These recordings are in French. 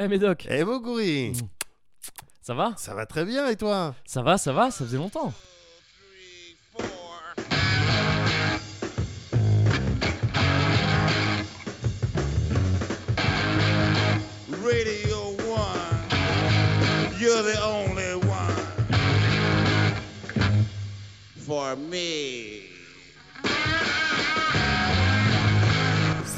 Eh Médoc, Eh Moguri ça va? Ça va très bien et toi? Ça va, ça va, ça faisait longtemps. Radio 1, you're the only one. For me.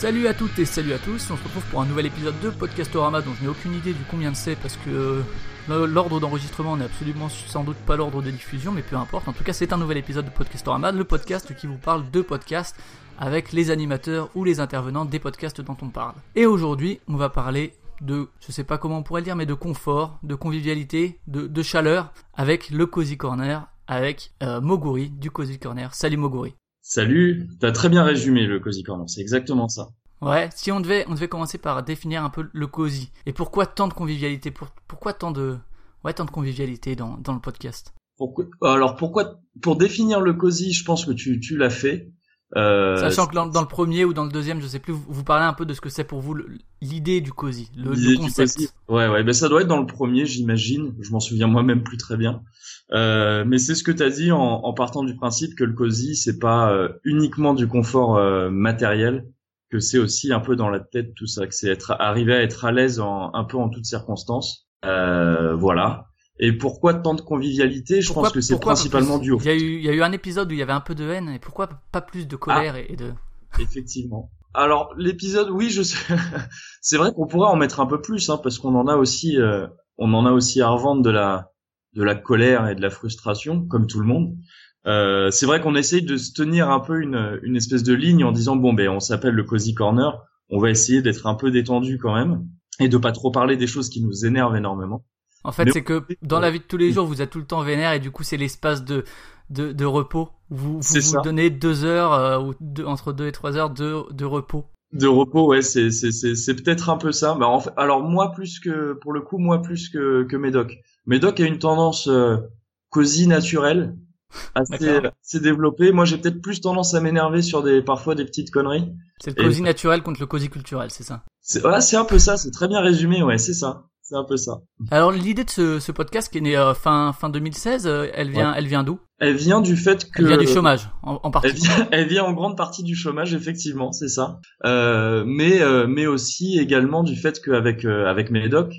Salut à toutes et salut à tous, on se retrouve pour un nouvel épisode de Podcastorama dont je n'ai aucune idée du combien de c'est parce que euh, l'ordre d'enregistrement n'est absolument sans doute pas l'ordre de diffusion mais peu importe, en tout cas c'est un nouvel épisode de Podcastorama, le podcast qui vous parle de podcasts avec les animateurs ou les intervenants des podcasts dont on parle. Et aujourd'hui on va parler de, je sais pas comment on pourrait le dire, mais de confort, de convivialité, de, chaleur avec le Cozy Corner, avec euh, Moguri du Cozy Corner. Salut Moguri. Salut, t'as très bien résumé le Cozy Corner, c'est exactement ça. Ouais, si on devait, on devait commencer par définir un peu le cosy. Et pourquoi tant de convivialité pour, Pourquoi tant de, ouais, tant de convivialité dans, dans le podcast? Pourquoi, Alors pourquoi Pour définir le cosy, je pense que tu, tu l'as fait. Euh, Sachant que dans, dans, le premier ou dans le deuxième, je sais plus, vous, vous parlez un peu de ce que c'est pour vous l'idée du cosy, le, le concept. Ouais, ouais, ben ça doit être dans le premier, j'imagine. Je m'en souviens moi-même plus très bien. Euh, mais c'est ce que tu as dit en, en, partant du principe que le cosy, c'est pas euh, uniquement du confort matériel, que c'est aussi un peu dans la tête tout ça, que c'est être arriver à être à l'aise en, un peu en toutes circonstances. Euh, voilà. Et pourquoi tant de convivialité? Je pourquoi, pense que c'est principalement dû au. Il y a eu, il y a eu un épisode où il y avait un peu de haine, et pourquoi pas plus de colère ah, et de. Effectivement. Alors l'épisode, oui, je sais. c'est vrai qu'on pourrait en mettre un peu plus, hein, parce qu'on en a aussi, euh, on en a aussi à revendre de la, de la colère et de la frustration, comme tout le monde. Euh, c'est vrai qu'on essaye de se tenir un peu une, une espèce de ligne en disant bon ben on s'appelle le cozy corner, on va essayer d'être un peu détendu quand même et de pas trop parler des choses qui nous énervent énormément. En fait, c'est que dans la vie de tous les jours, vous êtes tout le temps vénère et du coup, c'est l'espace de, de, de repos. Vous vous, vous donnez deux heures euh, ou deux, entre deux et trois heures de, de repos. De repos, ouais, c'est c'est c'est c'est peut-être un peu ça. Bah, en fait, alors moi plus que pour le coup, moi plus que que Médoc. Médoc a une tendance euh, cosy naturelle assez, assez développée. Moi, j'ai peut-être plus tendance à m'énerver sur des parfois des petites conneries. C'est le cosy et... naturel contre le cosy culturel, c'est ça? C'est voilà, c'est un peu ça. C'est très bien résumé, ouais, c'est ça. C'est un peu ça. Alors l'idée de ce, ce podcast qui est né euh, fin fin 2016, euh, elle vient Ouais. elle vient d'où? Elle vient du fait que Elle vient du chômage en, en partie. Elle vient, elle vient en grande partie du chômage, effectivement, c'est ça. Euh, mais euh, mais aussi également du fait qu'avec euh, avec Médoc,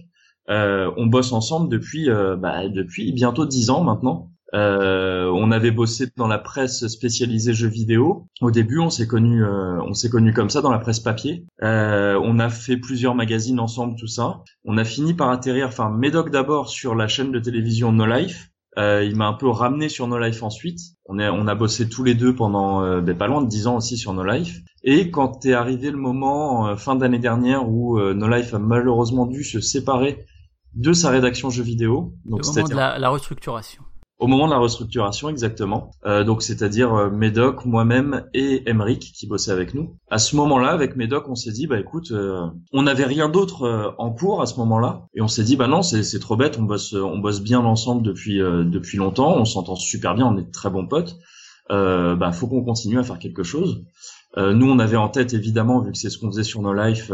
euh, on bosse ensemble depuis bah, depuis bientôt dix ans maintenant. Euh, on avait bossé dans la presse spécialisée jeux vidéo. Au début, on s'est connu, euh, on s'est connu comme ça dans la presse papier. Euh, on a fait plusieurs magazines ensemble, tout ça. On a fini par atterrir, enfin Médoc d'abord sur la chaîne de télévision No Life. Euh, il m'a un peu ramené sur No Life ensuite. On, est, on a bossé tous les deux pendant euh, ben, pas loin de dix ans aussi sur No Life. Et quand est arrivé le moment, euh, fin d'année dernière, où No Life a malheureusement dû se séparer de sa rédaction jeux vidéo, donc Au moment de la, la restructuration. Au moment de la restructuration exactement. Euh, donc c'est-à-dire euh, Médoc, moi-même et Emeric qui bossaient avec nous. À ce moment-là, avec Médoc, on s'est dit bah écoute, euh, on n'avait rien d'autre euh, en cours à ce moment-là, et on s'est dit bah non c'est trop bête, on bosse on bosse bien ensemble depuis euh, depuis longtemps, on s'entend super bien, on est de très bons potes. Euh, bah faut qu'on continue à faire quelque chose. Nous on avait en tête évidemment vu que c'est ce qu'on faisait sur nos lives.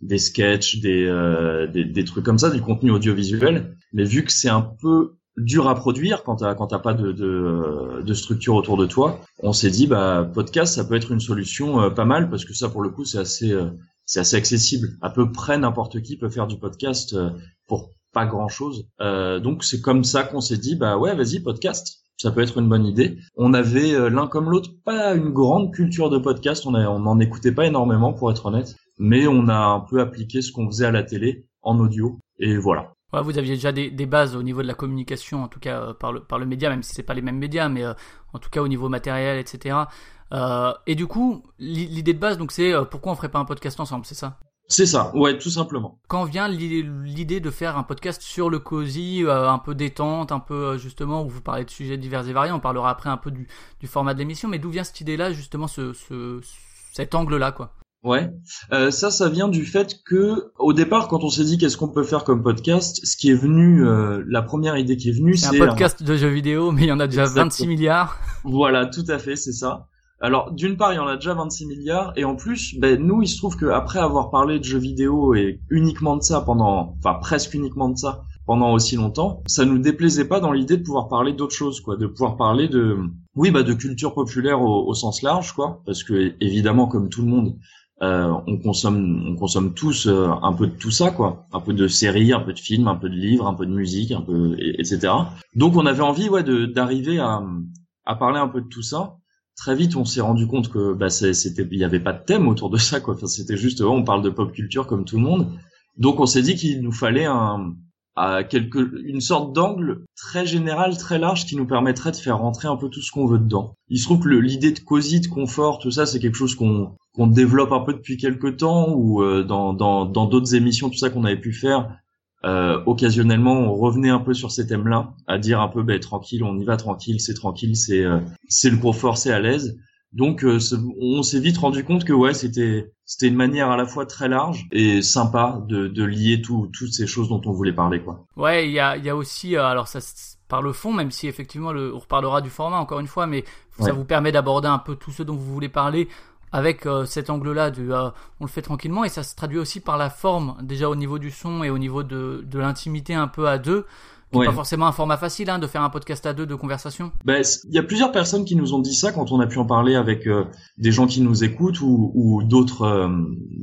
des sketchs, des, euh, des des trucs comme ça, du contenu audiovisuel. Mais vu que c'est un peu dur à produire quand t'as quand t'as pas de, de de structure autour de toi, on s'est dit bah podcast ça peut être une solution euh, pas mal parce que ça pour le coup c'est assez euh, c'est assez accessible. À peu près n'importe qui peut faire du podcast euh, pour pas grand chose. donc c'est comme ça qu'on s'est dit bah ouais vas-y podcast. Ça peut être une bonne idée. On avait euh, l'un comme l'autre pas une grande culture de podcast. On n'en écoutait pas énormément pour être honnête, mais on a un peu appliqué ce qu'on faisait à la télé en audio et voilà. Ouais, vous aviez déjà des, des bases au niveau de la communication, en tout cas euh, par le par le média, même si c'est pas les mêmes médias, mais euh, en tout cas au niveau matériel, etc. Euh, et du coup, l'i- l'idée de base, donc c'est pourquoi on ferait pas un podcast ensemble, c'est ça? C'est ça, ouais, tout simplement. Quand vient l'i- l'idée de faire un podcast sur le euh, un peu détente, un peu justement où vous parlez de sujets divers et variés, on parlera après un peu du, du format de l'émission, mais d'où vient cette idée-là, justement, ce, ce cet angle-là, quoi? Ouais, euh, ça, ça vient du fait que au départ, quand on s'est dit qu'est-ce qu'on peut faire comme podcast, ce qui est venu, euh, la première idée qui est venue, C'est un podcast de jeux vidéo, mais il y en a déjà Exactement. 26 milliards. Voilà, tout à fait, c'est ça. Alors, d'une part, il y en a déjà 26 milliards, et en plus, ben, nous, il se trouve qu'après avoir parlé de jeux vidéo et uniquement de ça pendant, enfin presque uniquement de ça pendant aussi longtemps, ça nous déplaisait pas dans l'idée de pouvoir parler d'autres choses, quoi, de pouvoir parler de, oui, bah, de culture populaire au, au sens large, quoi, parce que évidemment, comme tout le monde, euh, on consomme, on consomme tous euh, un peu de tout ça, quoi, un peu de séries, un peu de films, un peu de livres, un peu de musique, un peu, et- etc. Donc, on avait envie, ouais, de d'arriver à, à parler un peu de tout ça. Très vite on s'est rendu compte que bah c'était il y avait pas de thème autour de ça quoi. C'était juste oh, on parle de pop culture comme tout le monde. Donc on s'est dit qu'il nous fallait un à quelque une sorte d'angle très général très large qui nous permettrait de faire rentrer un peu tout ce qu'on veut dedans. Il se trouve que l'idée de cosy de confort tout ça c'est quelque chose qu'on qu'on développe un peu depuis quelques temps ou euh, dans dans dans d'autres émissions tout ça qu'on avait pu faire euh, occasionnellement on revenait un peu sur ces thèmes là à dire un peu ben tranquille on y va tranquille c'est tranquille c'est euh, c'est le confort, c'est à l'aise. Donc euh, on s'est vite rendu compte que ouais c'était c'était une manière à la fois très large et sympa de, de lier tout, toutes ces choses dont on voulait parler quoi. Ouais, il y a, il y a aussi, euh, alors ça par le fond, même si effectivement le, on reparlera du format encore une fois, mais ça Ouais. vous permet d'aborder un peu tout ce dont vous voulez parler avec euh, cet angle-là du euh, on le fait tranquillement et ça se traduit aussi par la forme déjà au niveau du son et au niveau de, de l'intimité un peu à deux qui est Ouais. pas forcément un format facile hein, de faire un podcast à deux de conversation Ben, il y a plusieurs personnes qui nous ont dit ça quand on a pu en parler avec euh, des gens qui nous écoutent ou, ou d'autres euh,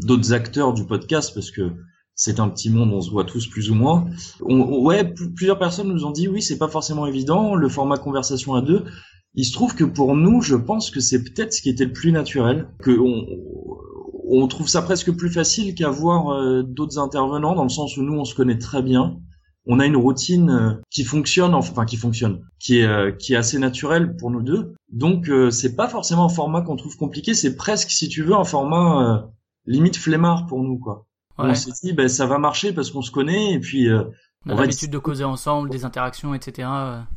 d'autres acteurs du podcast parce que c'est un petit monde, on se voit tous plus ou moins. On- ouais, pl- plusieurs personnes nous ont dit oui, c'est pas forcément évident le format conversation à deux. Il se trouve que pour nous, je pense que c'est peut-être ce qui était le plus naturel, que on, on trouve ça presque plus facile qu'avoir euh, d'autres intervenants dans le sens où nous on se connaît très bien on a une routine euh, qui fonctionne, enfin qui fonctionne, qui est euh, qui est assez naturelle pour nous deux. Donc c'est pas forcément un format qu'on trouve compliqué, c'est presque si tu veux un format euh, limite flemmard pour nous quoi. Ouais. On s'est dit ben ça va marcher parce qu'on se connaît et puis euh, on a on l'habitude de causer ensemble des interactions etc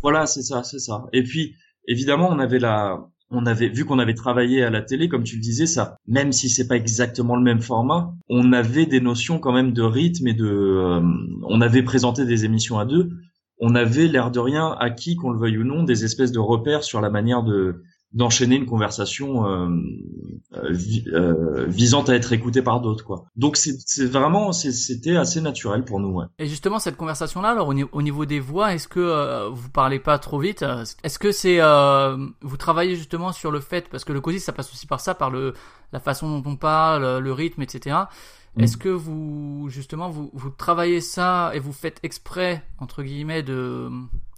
voilà, c'est ça, c'est ça. Et puis, évidemment, on avait la, on avait vu qu'on avait travaillé à la télé, comme tu le disais, ça, même si c'est pas exactement le même format, on avait des notions quand même de rythme et de, euh, on avait présenté des émissions à deux. On avait l'air de rien acquis, qu'on le veuille ou non, des espèces de repères sur la manière de d'enchaîner une conversation euh, euh, vi- euh, visant à être écoutée par d'autres quoi. Donc c'est vraiment c'était assez naturel pour nous ouais. Et justement, cette conversation-là, alors au, ni- au niveau des voix, est-ce que euh, vous parlez pas trop vite Est-ce que c'est vous travaillez justement sur le fait parce que le cosy, ça passe aussi par ça, par le la façon dont on parle, le rythme, etc. Mm. Est-ce que vous justement vous vous travaillez ça et vous faites exprès entre guillemets de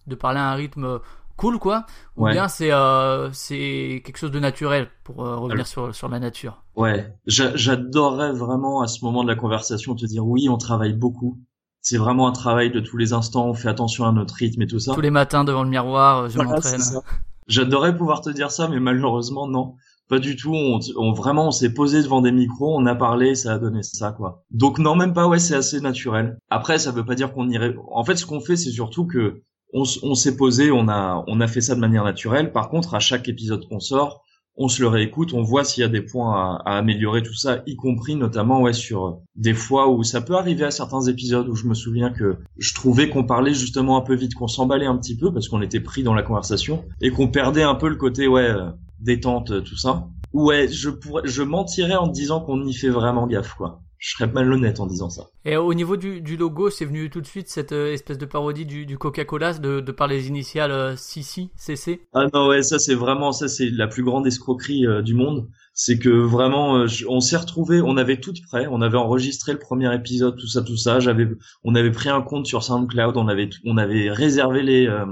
de parler à un rythme cool quoi ou Ouais. bien c'est euh, c'est quelque chose de naturel pour euh, revenir Alors- sur sur la nature Ouais, J'a- j'adorerais vraiment à ce moment de la conversation te dire oui, on travaille beaucoup. C'est vraiment un travail de tous les instants, on fait attention à notre rythme et tout ça. tous les matins devant le miroir euh, je Voilà, m'entraîne. J'adorerais pouvoir te dire ça, mais malheureusement non, pas du tout. On, on- vraiment, on s'est posé devant des micros, on a parlé, ça a donné ça quoi. Donc non, même pas. Ouais, c'est assez naturel. Après, ça veut pas dire qu'on irait. En fait, ce qu'on fait, c'est surtout que on, s'est posé, on a on a fait ça de manière naturelle. Par contre, à chaque épisode qu'on sort, on se le réécoute, on voit s'il y a des points à, à améliorer tout ça, y compris notamment ouais sur des fois où ça peut arriver à certains épisodes où je me souviens que je trouvais qu'on parlait justement un peu vite, qu'on s'emballait un petit peu parce qu'on était pris dans la conversation et qu'on perdait un peu le côté ouais euh, détente tout ça. Ouais, je pourrais, je mentirais en disant qu'on y fait vraiment gaffe quoi. Je serais malhonnête en disant ça. Et au niveau du, du logo, c'est venu tout de suite cette euh, espèce de parodie du, du Coca-Cola de, de par les initiales euh, CC, CC. Ah non ouais, ça c'est vraiment ça c'est la plus grande escroquerie euh, du monde. C'est que vraiment je- on s'est retrouvé, on avait tout prêt, on avait enregistré le premier épisode, tout ça tout ça. J'avais, on avait pris un compte sur SoundCloud, on avait on avait réservé les euh,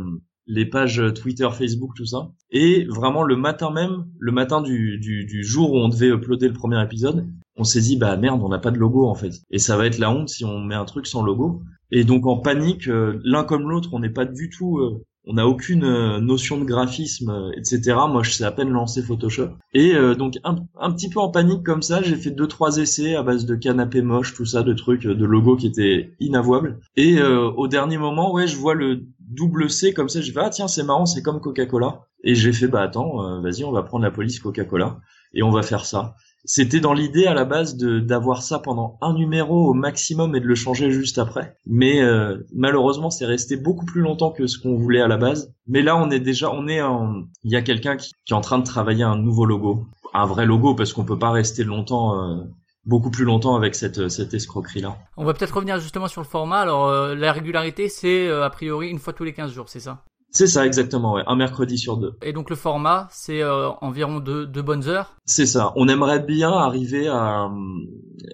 les pages Twitter, Facebook, tout ça. Et vraiment le matin même, le matin du, du, du jour où on devait uploader le premier épisode, on s'est dit bah merde, on n'a pas de logo en fait. Et ça va être la honte si on met un truc sans logo. Et donc en panique, euh, l'un comme l'autre, on n'est pas du tout, euh, on n'a aucune euh, notion de graphisme, euh, etc. Moi, je sais à peine lancer Photoshop. Et euh, donc un, petit peu en panique comme ça, j'ai fait deux trois essais à base de canapé moche, tout ça, de trucs, de logos qui étaient inavouables. Et au dernier moment, ouais, je vois le double C comme ça, j'ai fait ah tiens c'est marrant, c'est comme Coca-Cola. Et j'ai fait bah attends, euh, vas-y, on va prendre la police Coca-Cola et on va faire ça. C'était dans l'idée à la base d'avoir ça pendant un numéro au maximum et de le changer juste après. Mais euh, malheureusement, c'est resté beaucoup plus longtemps que ce qu'on voulait à la base. Mais là, on est déjà, on est en, il y a quelqu'un qui, est en train de travailler un nouveau logo, un vrai logo parce qu'on peut pas rester longtemps. euh, beaucoup plus longtemps avec cette cette escroquerie là. On va peut-être revenir justement sur le format. Alors, euh, la régularité, c'est a priori une fois tous les 15 jours, c'est ça? C'est ça exactement, ouais, un mercredi sur deux. Et donc, le format, c'est euh, environ deux, deux bonnes heures? C'est ça. On aimerait bien arriver à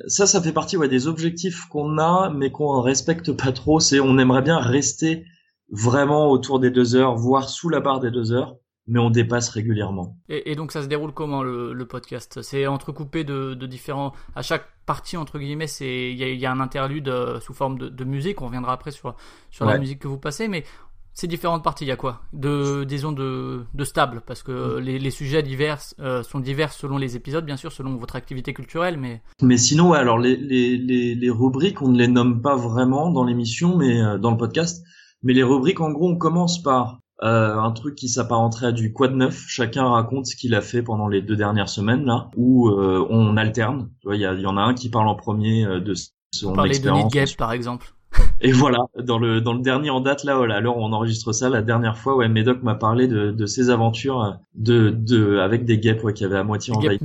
ça. Ça fait partie ouais, des objectifs qu'on a, mais qu'on respecte pas trop. C'est on aimerait bien rester vraiment autour des deux heures, voire sous la barre des deux heures, mais on dépasse régulièrement. Et, et donc, ça se déroule comment le, le podcast? C'est entrecoupé de, de différents. À chaque partie entre guillemets, c'est il y a, il y a un interlude euh, sous forme de, de musique. On reviendra après sur sur la musique que vous passez, mais ces différentes parties, il y a quoi De disons de de stable, parce que les, les sujets divers euh, sont divers selon les épisodes, bien sûr, selon votre activité culturelle, mais Mais sinon, ouais, alors les, les, les, les rubriques, on ne les nomme pas vraiment dans l'émission, mais euh, dans le podcast. Mais les rubriques, en gros, on commence par euh, un truc qui s'apparenterait à du quad neuf. Chacun raconte ce qu'il a fait pendant les deux dernières semaines là, où euh, on alterne. Il y, a- y en a un qui parle en premier euh, de son parler de Nid expérience. Par exemple. Et voilà, dans le dans le dernier en date là, voilà, l'heure où on enregistre ça, la dernière fois, ouais, Médoc m'a parlé de, de ses aventures de de avec des guêpes ouais, qui avaient à moitié envahi.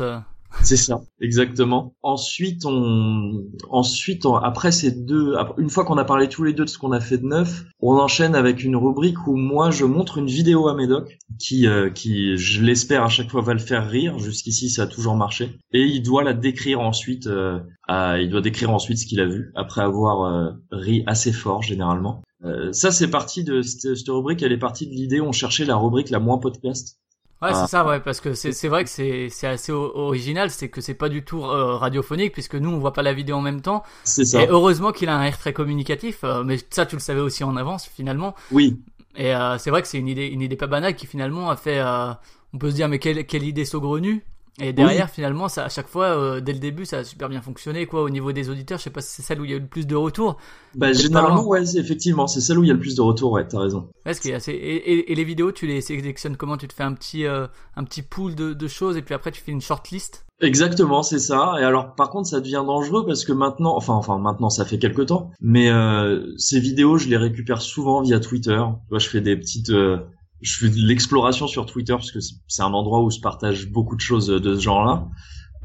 Euh, C'est ça, exactement. Ensuite, on, ensuite, on- après ces deux, une fois qu'on a parlé tous les deux de ce qu'on a fait de neuf, on enchaîne avec une rubrique où moi je montre une vidéo à Médoc qui, euh, qui, je l'espère à chaque fois va le faire rire. Jusqu'ici, ça a toujours marché. Et il doit la décrire ensuite. euh, il doit décrire ensuite ce qu'il a vu après avoir euh, ri assez fort généralement. Euh, ça, c'est parti de cette, cette rubrique. Elle est partie de l'idée. On cherchait la rubrique la moins podcast. Ouais, Ah. c'est ça, ouais, parce que c'est c'est vrai que c'est c'est assez original, c'est que c'est pas du tout euh, radiophonique puisque nous on voit pas la vidéo en même temps. C'est ça. Et heureusement qu'il a un air très communicatif, euh, mais ça tu le savais aussi en avance finalement. Oui, Et euh, c'est vrai que c'est une idée une idée pas banale qui finalement a fait, euh, on peut se dire mais quelle quelle idée saugrenue. Et derrière finalement ça à chaque fois euh, dès le début ça a super bien fonctionné quoi au niveau des auditeurs. Je sais pas si c'est celle où il y a eu le plus de retours. Bah, généralement, loin. ouais, effectivement, c'est celle où il y a le plus de retours, ouais, t'as raison. Ouais, ce qui est assez... et, et- et les vidéos tu les sélectionnes comment? Tu te fais un petit euh, un petit pool de, de choses et puis après tu fais une shortlist? Exactement, c'est ça. Et alors, par contre, ça devient dangereux parce que maintenant, enfin, enfin, maintenant, ça fait quelque temps, mais euh, ces vidéos, je les récupère souvent via Twitter. Vois, je fais des petites, euh, je fais de l'exploration sur Twitter parce que c'est- un endroit où se partagent beaucoup de choses de ce genre-là.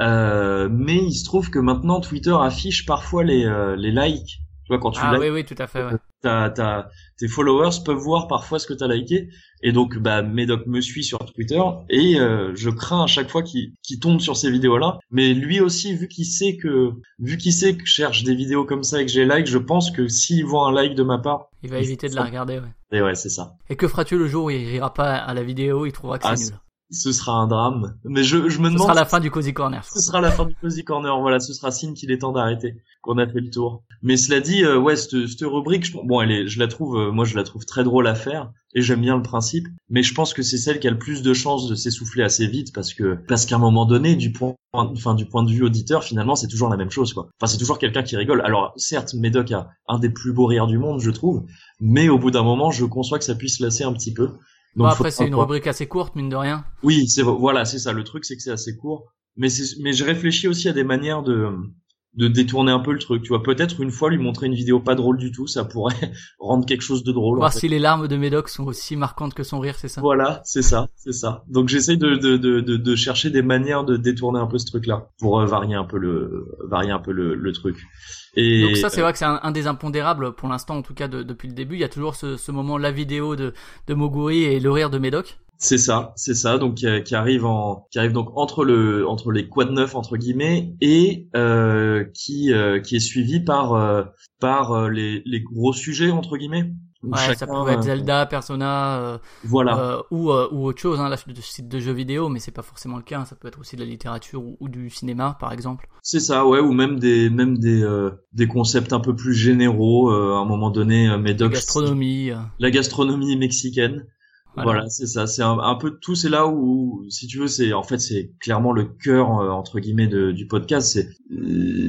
Euh, mais il se trouve que maintenant, Twitter affiche parfois les euh, les likes. Tu vois, quand tu Ah likes oui oui tout à fait. Ouais. t'as, t'as, tes followers peuvent voir parfois ce que t'as liké. Et donc, bah, Médoc me suit sur Twitter et euh, je crains à chaque fois qu'il, qu'il tombe sur ces vidéos-là. Mais lui aussi, vu qu'il sait que, vu qu'il sait que je cherche des vidéos comme ça et que j'ai like, je pense que s'il voit un like de ma part, Il va éviter de la regarder. Ouais. et ouais, c'est ça. Et que feras-tu le jour où il rira pas à la vidéo, il trouvera que Ah, c'est nul. Ce sera un drame. Mais je, je me Ce demande. sera la fin du Cozy Corner. Ce sera la fin du Cozy Corner, voilà, ce sera signe qu'il est temps d'arrêter, qu'on a fait le tour. Mais cela dit, euh, ouais, cette, cette rubrique, je, bon, elle est, je la trouve, euh, moi, je la trouve très drôle à faire, et j'aime bien le principe. Mais je pense que c'est celle qui a le plus de chances de s'essouffler assez vite, parce que, parce qu'à un moment donné, du point, enfin, du point de vue auditeur, finalement, c'est toujours la même chose, quoi. Enfin, c'est toujours quelqu'un qui rigole. Alors, certes, Médoc a un des plus beaux rires du monde, je trouve, mais au bout d'un moment, je conçois que ça puisse lasser un petit peu. Bon, Donc, après, faut- c'est une rubrique assez courte, mine de rien. oui, c'est voilà, c'est ça. Le truc, c'est que c'est assez court, mais c'est, mais je réfléchis aussi à des manières de de détourner un peu le truc. Tu vois, peut-être une fois lui montrer une vidéo pas drôle du tout, ça pourrait rendre quelque chose de drôle. en Voir fait. si les larmes de Médoc sont aussi marquantes que son rire, c'est ça? Voilà, c'est ça, c'est ça. Donc j'essaye de, de, de, de, de chercher des manières de détourner un peu ce truc-là pour euh, varier un peu le varier un peu le, le truc. Et Donc ça, c'est vrai que c'est un, un des impondérables, pour l'instant, en tout cas, de- depuis le début. Il y a toujours ce, ce moment, la vidéo de, de Moguri et le rire de Médoc. C'est ça, c'est ça. Donc qui, qui arrive en, qui arrive donc entre le, entre les quad neuf entre guillemets et euh, qui, euh, qui est suivi par, euh, par euh, les, les gros sujets entre guillemets. Ouais, ça pouvait être euh, Zelda, Persona, euh, Voilà. euh, ou, euh, ou autre chose, hein, là, de site de jeux vidéo, mais c'est pas forcément le cas. hein. Ça peut être aussi de la littérature ou, ou du cinéma, par exemple. C'est ça, ouais, ou même des, même des, euh, des concepts un peu plus généraux. euh, à un moment donné, euh, La Médoc, gastronomie. la gastronomie mexicaine. Voilà. C'est ça. C'est un, un peu tout. C'est là où, si tu veux, c'est en fait c'est clairement le cœur euh, entre guillemets de, du podcast. C'est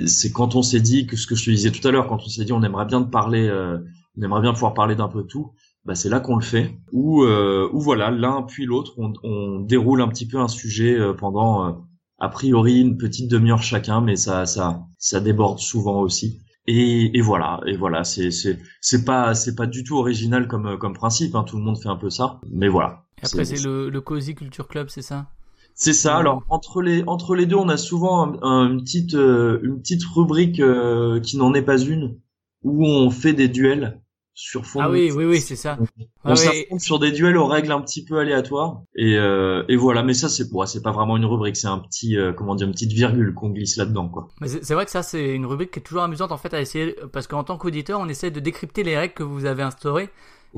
c'est quand on s'est dit que ce que je te disais tout à l'heure, quand on s'est dit on aimerait bien te parler, euh, on aimerait bien pouvoir parler d'un peu tout. Bah c'est là qu'on le fait. Ou euh, voilà, l'un puis l'autre, on, on déroule un petit peu un sujet euh, pendant euh, a priori une petite demi-heure chacun, mais ça, ça, ça déborde souvent aussi. Et, et voilà, et voilà, c'est c'est c'est pas c'est pas du tout original comme comme principe. Hein, tout le monde fait un peu ça, mais voilà. Et après, c'est le, le Cozy Culture Club, c'est ça? C'est ça. Alors entre les entre les deux, on a souvent un, un- une petite euh, une petite rubrique euh, qui n'en est pas une, où on fait des duels sur fond. Ah de- oui, oui, oui, c'est ça. On s'affronte sur des duels aux règles un petit peu aléatoires et euh, et voilà. Mais ça c'est bon, c'est pas vraiment une rubrique, c'est un petit euh, comment dire une petite virgule qu'on glisse là-dedans quoi. Mais c'est vrai que ça, c'est une rubrique qui est toujours amusante en fait à essayer, parce qu'en tant qu'auditeur, on essaie de décrypter les règles que vous avez instaurées.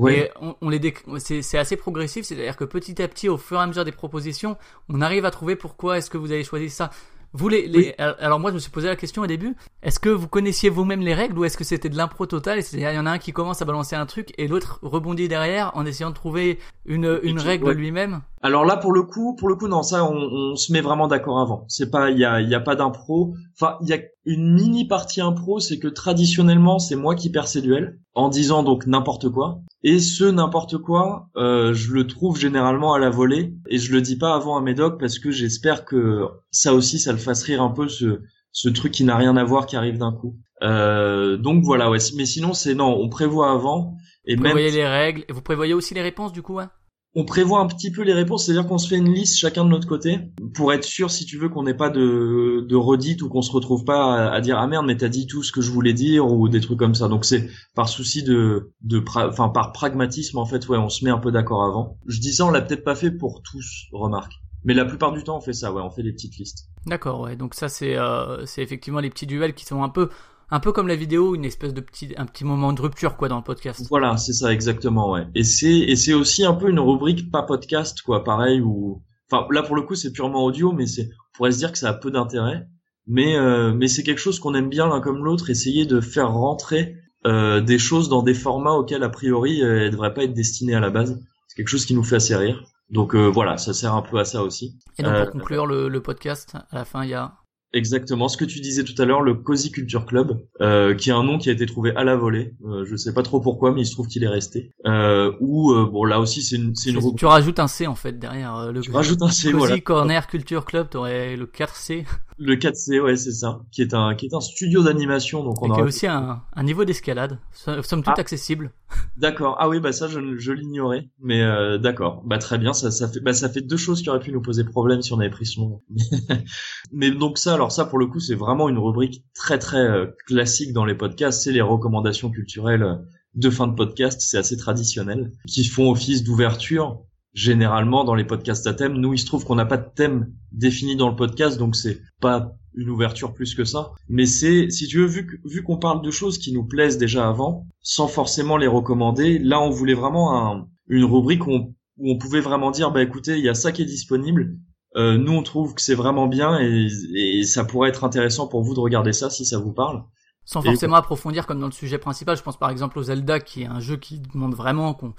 Et on, on les déc- c'est assez progressif, c'est-à-dire que petit à petit, au fur et à mesure des propositions, on arrive à trouver pourquoi est-ce que vous avez choisi ça. Vous les, les- Oui. alors moi je me suis posé la question au début, est-ce que vous connaissiez vous-même les règles ou est-ce que c'était de l'impro total, c'est-à-dire il y en a un qui commence à balancer un truc et l'autre rebondit derrière en essayant de trouver une, une règle ouais. lui-même? Alors là, pour le coup, pour le coup, non, ça, on, on se met vraiment d'accord avant. C'est pas, il y a, y a pas d'impro. Enfin, il y a une mini partie impro, c'est que traditionnellement, c'est moi qui perds ces duels en disant donc n'importe quoi. Et ce n'importe quoi, euh, je le trouve généralement à la volée et je le dis pas avant à Médoc parce que j'espère que ça aussi, ça le fasse rire un peu ce, ce truc qui n'a rien à voir qui arrive d'un coup. Euh, donc voilà, ouais. Mais sinon, c'est non, on prévoit avant et Vous même prévoyez les règles, et vous prévoyez aussi les réponses du coup hein? On prévoit un petit peu les réponses, c'est-à-dire qu'on se fait une liste chacun de notre côté pour être sûr, si tu veux, qu'on n'ait pas de, de redite ou qu'on se retrouve pas à, dire ah merde mais t'as dit tout ce que je voulais dire ou des trucs comme ça. Donc c'est par souci de, enfin par pragmatisme en fait, ouais, on se met un peu d'accord avant. Je dis ça, on l'a peut-être pas fait pour tous, remarque. Mais la plupart du temps, on fait ça, ouais, on fait des petites listes. D'accord, ouais. Donc ça, c'est euh, c'est effectivement les petits duels qui sont un peu un peu comme la vidéo, une espèce de petit un petit moment de rupture quoi dans le podcast. Voilà, c'est ça exactement, ouais. Et c'est et c'est aussi un peu une rubrique pas podcast quoi, pareil ou enfin là pour le coup c'est purement audio, mais c'est on pourrait se dire que ça a peu d'intérêt, mais euh, mais c'est quelque chose qu'on aime bien l'un comme l'autre, essayer de faire rentrer euh, des choses dans des formats auxquels a priori euh, elles devraient pas être destinées à la base. C'est quelque chose qui nous fait assez rire. Donc euh, voilà, ça sert un peu à ça aussi. Et donc Euh, pour conclure le, le podcast, à la fin il y a Exactement, ce que tu disais tout à l'heure, le Cozy Culture Club, euh, qui est un nom qui a été trouvé à la volée. Euh, je sais pas trop pourquoi, mais il se trouve qu'il est resté. Euh, ou euh, bon, là aussi c'est une, c'est une tu, rajoutes un C en fait derrière euh, le Tu rajoutes un C, Cozy voilà. Corner Culture Club, t'aurais le 4C, Le 4C, ouais, c'est ça, qui est un, qui est un studio d'animation, donc on aura. aussi un, un niveau d'escalade, so- somme toute Ah. accessible. D'accord. Ah oui, bah ça je, je l'ignorais, mais euh, d'accord. Bah très bien, ça, ça fait, bah ça fait deux choses qui auraient pu nous poser problème si on avait pris ce nom. mais donc ça, alors ça pour le coup, c'est vraiment une rubrique très très euh, classique dans les podcasts. C'est les recommandations culturelles de fin de podcast. C'est assez traditionnel, qui font office d'ouverture. Généralement dans les podcasts à thème, nous il se trouve qu'on n'a pas de thème défini dans le podcast, donc c'est pas une ouverture plus que ça. Mais c'est, si tu veux, vu vu qu'on parle de choses qui nous plaisent déjà avant, sans forcément les recommander, là on voulait vraiment un- une rubrique où on, où on pouvait vraiment dire, bah écoutez, il y a ça qui est disponible. Euh, nous on trouve que c'est vraiment bien et, et ça pourrait être intéressant pour vous de regarder ça si ça vous parle. Sans Et- forcément approfondir comme dans le sujet principal, je pense par exemple au Zelda qui est un jeu qui demande vraiment qu'on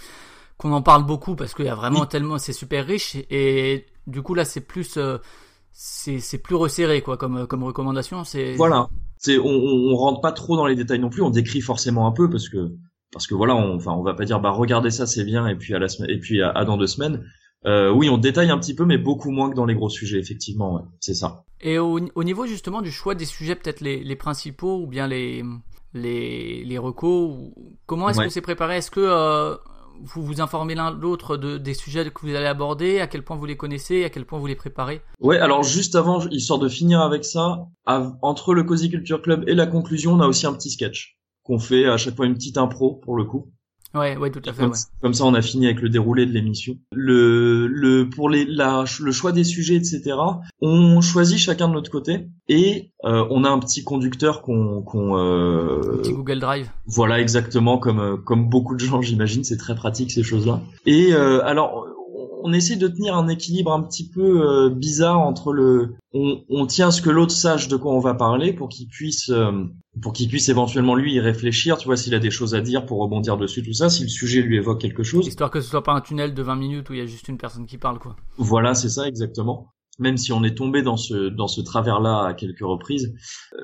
qu'on en parle beaucoup parce qu'il y a vraiment Oui. tellement c'est super riche et du coup là c'est plus euh, c'est plus resserré quoi comme comme recommandation, c'est Voilà. C'est, on, on, rentre pas trop dans les détails non plus. On décrit forcément un peu parce que parce que voilà, on, enfin, on va pas dire bah regardez ça c'est bien et puis à la semaine et puis à, à dans deux semaines. Euh, oui, on détaille un petit peu, mais beaucoup moins que dans les gros sujets, effectivement. Ouais, c'est ça. Et au, au niveau justement du choix des sujets, peut-être les, les principaux ou bien les les, les recos, comment est-ce Ouais. que c'est préparé? Est-ce que euh, vous vous informez l'un l'autre de, des sujets que vous allez aborder À quel point vous les connaissez À quel point vous les préparez? Ouais, alors juste avant, histoire de finir avec ça, entre le Cozy Culture Club et la conclusion, on a aussi un petit sketch qu'on fait à chaque fois une petite impro pour le coup. Ouais, ouais, tout à fait. Comme, Ouais. comme ça, on a fini avec le déroulé de l'émission. Le, le, pour les, la, le choix des sujets, etc. On choisit chacun de notre côté et euh, on a un petit conducteur qu'on, qu'on, euh, Petit Google Drive. voilà exactement comme euh, comme beaucoup de gens, j'imagine. C'est très pratique ces choses-là. Et euh, alors, on essaie de tenir un équilibre un petit peu euh, bizarre entre le, on, on tient à ce que l'autre sache de quoi on va parler pour qu'il puisse, euh, pour qu'il puisse éventuellement lui y réfléchir. Tu vois, s'il a des choses à dire pour rebondir dessus, tout ça. Si le sujet lui évoque quelque chose. Histoire que ce soit pas un tunnel de 20 minutes où il y a juste une personne qui parle, quoi. Voilà, c'est ça exactement. Même si on est tombé dans ce dans ce travers-là à quelques reprises.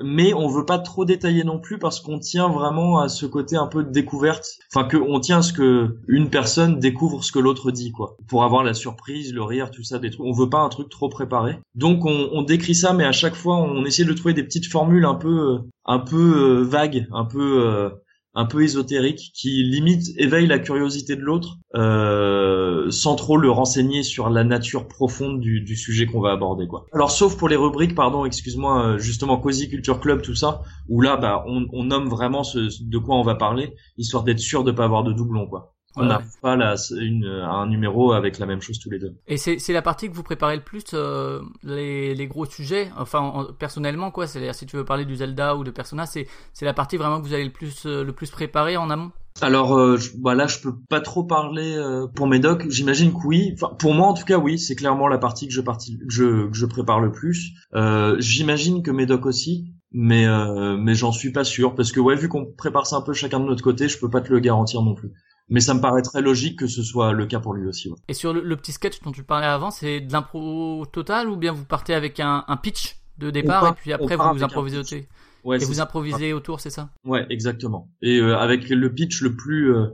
Mais on veut pas trop détailler non plus parce qu'on tient vraiment à ce côté un peu de découverte. Enfin, que on tient à ce que une personne découvre ce que l'autre dit, quoi, pour avoir la surprise, le rire, tout ça, des trucs. On veut pas un truc trop préparé. Donc on, décrit ça, mais à chaque fois on essaie de trouver des petites formules un peu un peu euh, vagues, un peu euh, un peu ésotérique qui limite éveille la curiosité de l'autre euh, sans trop le renseigner sur la nature profonde du, sujet qu'on va aborder quoi. Alors sauf pour les rubriques pardon excuse-moi euh, justement Cozy Culture Club tout ça où là bah on, on nomme vraiment ce, de quoi on va parler histoire d'être sûr de pas avoir de doublons quoi. On n'a ouais. pas la, une, un numéro avec la même chose tous les deux. Et c'est la partie que vous préparez le plus, euh, les, les gros sujets? Enfin, en- personnellement, quoi. C'est-à-dire, si tu veux parler du Zelda ou de Persona, c'est la partie vraiment que vous allez le plus euh, le plus préparer en amont? Alors euh, je- bah là je peux pas trop parler euh, pour mes docs. J'imagine que oui. Enfin pour moi en tout cas oui, c'est clairement la partie que je partie que je que je prépare le plus. Euh, J'imagine que mes docs aussi, mais euh, mais j'en suis pas sûr parce que ouais vu qu'on prépare ça un peu chacun de notre côté, je peux pas te le garantir non plus. Mais ça me paraît très logique que ce soit le cas pour lui aussi. ouais. Et sur le, le petit sketch dont tu parlais avant, c'est de l'impro total ou bien vous partez avec un, un pitch de départ part- et puis après vous improvisez. Ouais, Et c'est vous ça. improvisez autour, c'est ça? Ouais, exactement. Et euh, avec le pitch le plus euh,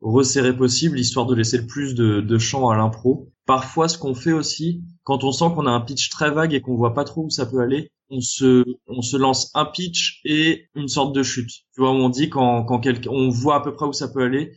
resserré possible, histoire de laisser le plus de, de champ à l'impro. Parfois, ce qu'on fait aussi, quand on sent qu'on a un pitch très vague et qu'on voit pas trop où ça peut aller, on se, on se lance un pitch et une sorte de chute. Tu vois, on dit quand, quand quelqu'un, on voit à peu près où ça peut aller